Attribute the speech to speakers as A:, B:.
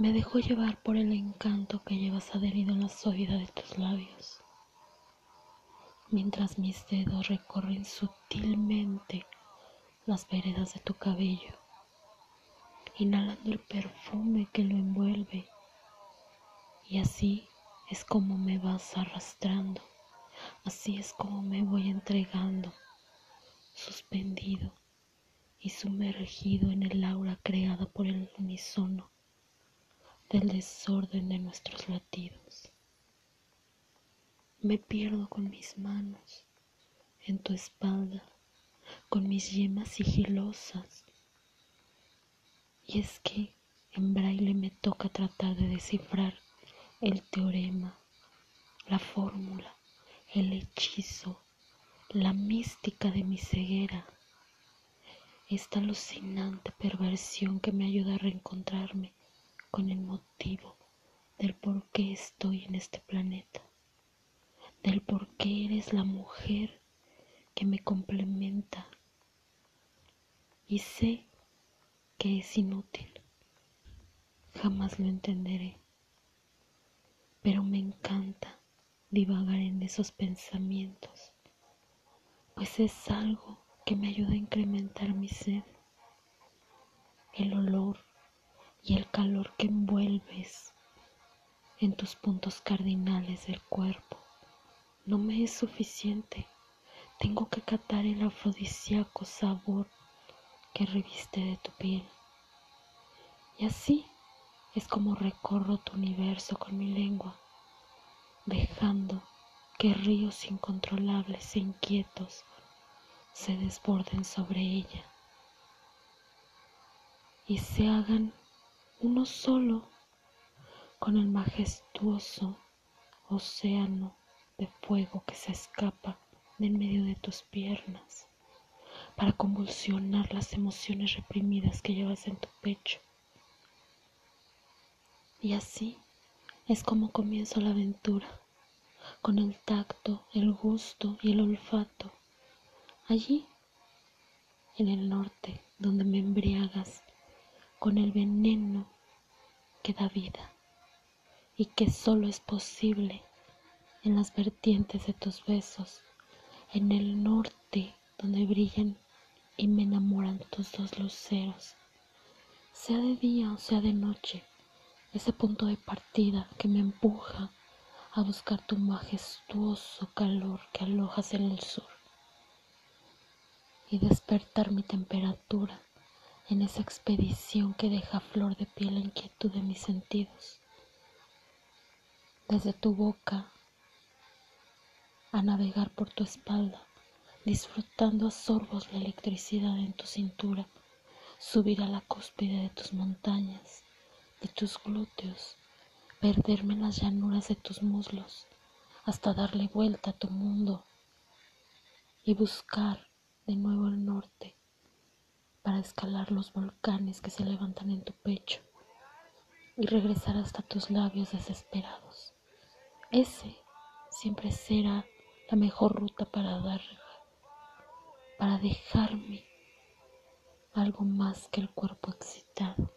A: Me dejo llevar por el encanto que llevas adherido en la suavidad de tus labios, mientras mis dedos recorren sutilmente las veredas de tu cabello, inhalando el perfume que lo envuelve. Y así es como me vas arrastrando, así es como me voy entregando, suspendido y sumergido en el aura creada por el unisono del desorden de nuestros latidos. Me pierdo con mis manos en tu espalda, con mis yemas sigilosas. Y es que en braille me toca tratar de descifrar el teorema, la fórmula, el hechizo, la mística de mi ceguera, esta alucinante perversión que me ayuda a reencontrarme con el motivo del por qué estoy en este planeta, del por qué eres la mujer que me complementa. Y sé que es inútil, jamás lo entenderé. Pero me encanta divagar en esos pensamientos, pues es algo que me ayuda a incrementar mi sed, el olor y el calor que envuelves en tus puntos cardinales del cuerpo. No me es suficiente, tengo que catar el afrodisíaco sabor que reviste de tu piel. Y así es como recorro tu universo con mi lengua, dejando que ríos incontrolables e inquietos se desborden sobre ella y se hagan uno solo con el majestuoso océano de fuego que se escapa de en medio de tus piernas para convulsionar las emociones reprimidas que llevas en tu pecho y así es como comienzo la aventura, con el tacto, el gusto y el olfato. Allí, en el norte, donde me embriagas con el veneno que da vida y que solo es posible en las vertientes de tus besos, en el norte donde brillan y me enamoran tus dos luceros, sea de día o sea de noche ese punto de partida que me empuja a buscar tu majestuoso calor que alojas en el sur y despertar mi temperatura en esa expedición que deja flor de piel la inquietud de mis sentidos. Desde tu boca a navegar por tu espalda, disfrutando a sorbos la electricidad en tu cintura, subir a la cúspide de tus montañas de tus glúteos, perderme en las llanuras de tus muslos, hasta darle vuelta a tu mundo y buscar de nuevo el norte para escalar los volcanes que se levantan en tu pecho y regresar hasta tus labios desesperados. Ese siempre será la mejor ruta para dar, para dejarme algo más que el cuerpo excitado.